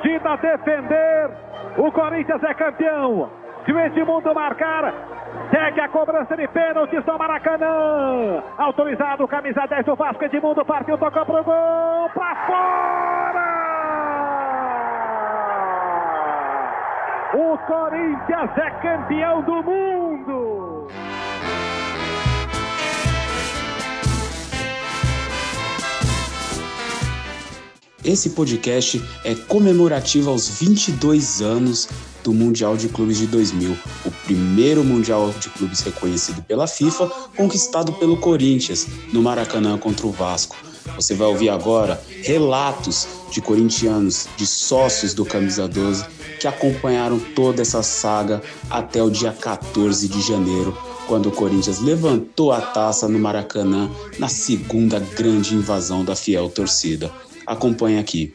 Bandida defender. O Corinthians é campeão. Se o Edmundo marcar, segue a cobrança de pênaltis no Maracanã. Autorizado, camisa 10 do Vasco. Edmundo partiu, tocou pro gol. Pra fora! O Corinthians é campeão do mundo! Esse podcast é comemorativo aos 22 anos do Mundial de Clubes de 2000, o primeiro Mundial de Clubes reconhecido pela FIFA, conquistado pelo Corinthians no Maracanã contra o Vasco. Você vai ouvir agora relatos de corintianos, de sócios do Camisa 12, que acompanharam toda essa saga até o dia 14 de janeiro, quando o Corinthians levantou a taça no Maracanã na segunda grande invasão da fiel torcida. Acompanhe aqui.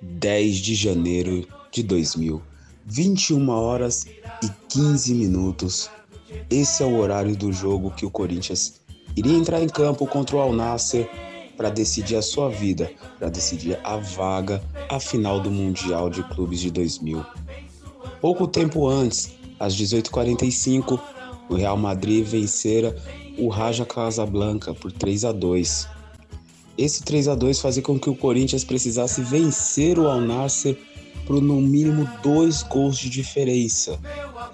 Dez de janeiro de 2000, 21 horas e 15 minutos. Esse é o horário do jogo que o Corinthians iria entrar em campo contra o Al Nasser para decidir a sua vida, para decidir a vaga à final do Mundial de Clubes de 2000. Pouco tempo antes, às 18h45, o Real Madrid vencera o Raja Casablanca por 3 a 2. Esse 3 a 2 fazia com que o Corinthians precisasse vencer o Al Nassr por no mínimo dois gols de diferença,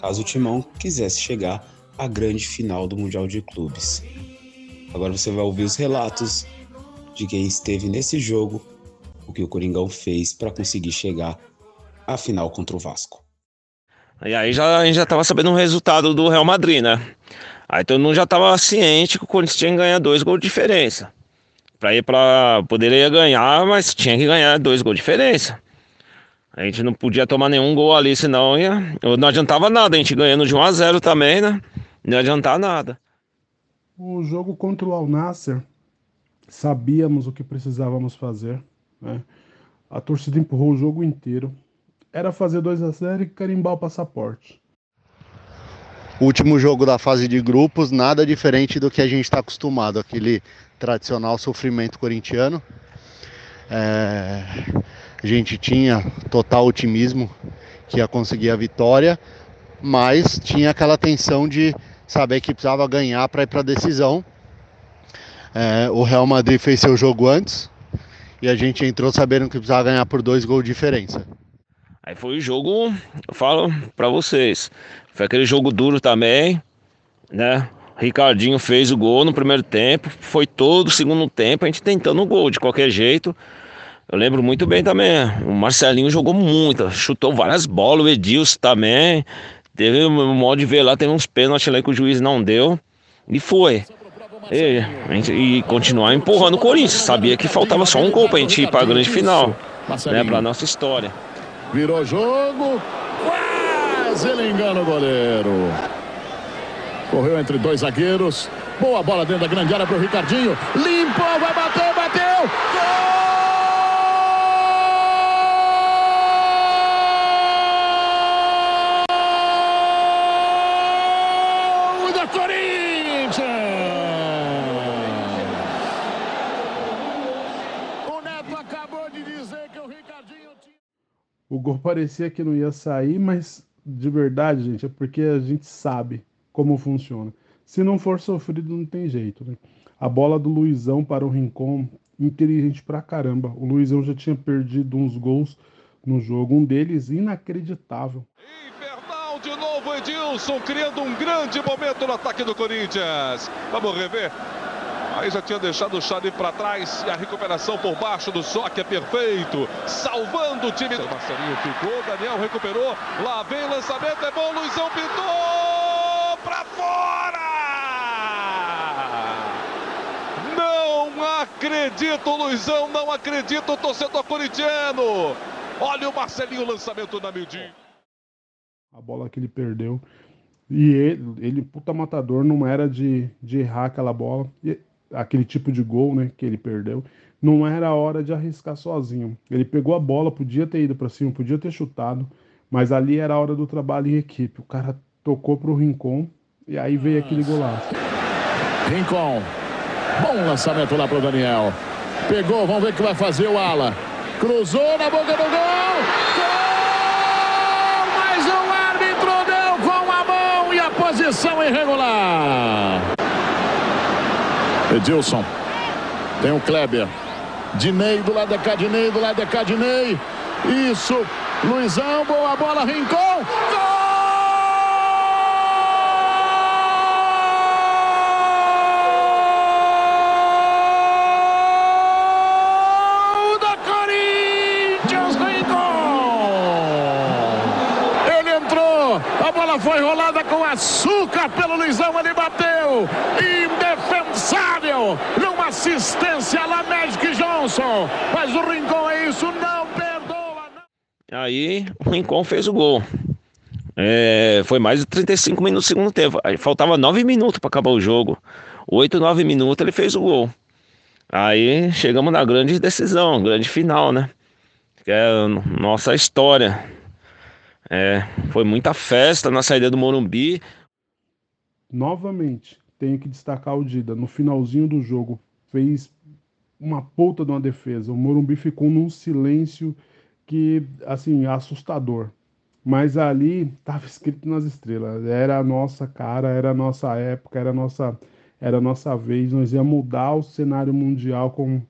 caso o Timão quisesse chegar à grande final do Mundial de Clubes. Agora você vai ouvir os relatos de quem esteve nesse jogo, o que o Coringão fez para conseguir chegar à final contra o Vasco. E aí já, a gente já estava sabendo o resultado do Real Madrid, né? Aí todo mundo já estava ciente que o Corinthians tinha que ganhar dois gols de diferença. Para ir para poderia ganhar, mas tinha que ganhar dois gols de diferença. A gente não podia tomar nenhum gol ali, senão ia, não adiantava nada. A gente ganhando de 1 a 0 também, né? Não ia adiantar nada. O jogo contra o Al Nasser sabíamos o que precisávamos fazer. Né? A torcida empurrou o jogo inteiro. Era fazer 2 a 0 e carimbar o passaporte. Último jogo da fase de grupos, nada diferente do que a gente está acostumado, aquele tradicional sofrimento corintiano. É... A gente tinha total otimismo que ia conseguir a vitória, mas tinha aquela tensão de saber que precisava ganhar para ir para a decisão é, o Real Madrid fez seu jogo antes e a gente entrou sabendo que precisava ganhar por dois gols de diferença. Aí foi o jogo, eu falo para vocês, foi aquele jogo duro também, né? Ricardinho fez o gol no primeiro tempo, foi todo o segundo tempo a gente tentando o gol de qualquer jeito. Eu lembro muito bem também, o Marcelinho jogou muito, chutou várias bolas, o Edilson também. Teve um modo de ver lá, teve uns pênaltis lá que o juiz não deu. E foi. E, e, continuar empurrando o Corinthians. Sabia que faltava só um gol pra gente ir pra grande final. Né, pra nossa história. Virou jogo. Quase ele engana o goleiro. Correu entre dois zagueiros. Boa bola dentro da grande área pro Ricardinho. Limpou, vai bater, bateu. Gol! O gol parecia que não ia sair, mas de verdade, gente, é porque a gente sabe como funciona. Se não for sofrido, não tem jeito, né? A bola do Luizão para o Rincon, inteligente pra caramba. O Luizão já tinha perdido uns gols no jogo, um deles inacreditável. Infernal de novo, Edilson, criando um grande momento no ataque do Corinthians. Vamos rever Aí já tinha deixado o Xavi para trás e a recuperação por baixo do Soque é perfeito. Salvando o time. O Marcelinho ficou, Daniel recuperou. Lá vem lançamento, é bom, Luizão pintou para fora! Não acredito, Luizão, não acredito, torcedor corintiano. Olha o Marcelinho, lançamento na Mildinho. A bola que ele perdeu. E ele, ele, puta matador, não era de, de errar aquela bola. E aquele tipo de gol, né, que ele perdeu, não era a hora de arriscar sozinho. Ele pegou a bola, podia ter ido para cima, podia ter chutado, Mas ali era a hora do trabalho em equipe. O cara tocou pro Rincon e aí veio aquele golaço. Rincon. Bom lançamento lá pro Daniel. Pegou, vamos ver o que vai fazer o Ala. Cruzou na boca do gol. Gol! Mas o árbitro deu com a mão e a posição irregular. Edilson. Tem o Kleber. Dinei do lado de cá, Dinei do lado de cá, Dinei. Isso. Luizão, boa bola, Rincon. Gol! foi rolada com açúcar pelo Luizão, ele bateu. Indefensável, numa assistência lá Magic Johnson. Mas o Rincon é isso, não perdoa. Não. Aí o Rincon fez o gol. É, foi mais de 35 minutos do segundo tempo. Aí faltava 9 minutos para acabar o jogo. 8, 9 minutos ele fez o gol. Aí chegamos na grande decisão, grande final, né? Que é a nossa história. É, foi muita festa na saída do Morumbi. Novamente, tenho que destacar o Dida. No finalzinho do jogo, fez uma puta de uma defesa. O Morumbi ficou num silêncio que, assim, assustador. Mas ali estava escrito nas estrelas. Era a nossa cara, era a nossa época, era a nossa, era a nossa vez. Nós ia mudar o cenário mundial com,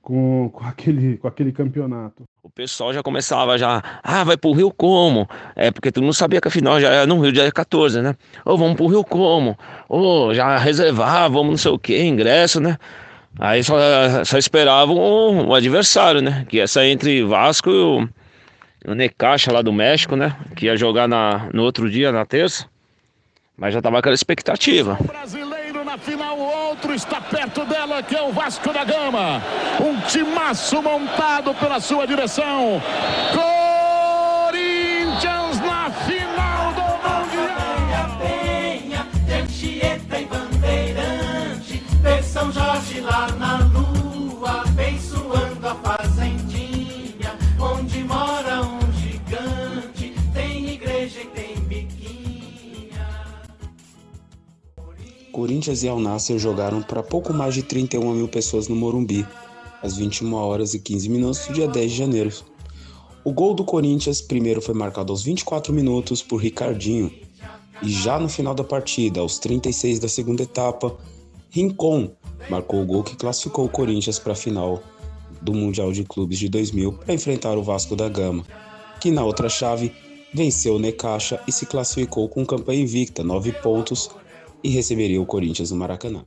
com, com, aquele, com aquele campeonato. O pessoal já começava já, ah, vai pro Rio como? É, porque tu não sabia que a final já era no Rio, dia 14, né? Ou vamos pro Rio como? Ou já reservar, vamos não sei o que, ingresso, né? Aí só, só esperavam o, o adversário, né? Que sair entre Vasco e o, o Necaxa lá do México, né? Que ia jogar na, no outro dia, na terça. Mas já tava aquela expectativa. Brasileiro na final, outro está perto dela, que é o Vasco da Gama. Um timaço montado pela sua direção. Corinthians na final do Mundial. Penha, na Corinthians e Al Nassr jogaram para pouco mais de 31 mil pessoas no Morumbi, às 21 horas e 15 minutos do dia 10 de janeiro. O gol do Corinthians primeiro foi marcado aos 24 minutos por Ricardinho, e já no final da partida, aos 36 da segunda etapa, Rincon marcou o gol que classificou o Corinthians para a final do Mundial de Clubes de 2000 para enfrentar o Vasco da Gama, que na outra chave venceu o Necaxa e se classificou com campanha invicta, 9 pontos, e receberia o Corinthians no Maracanã.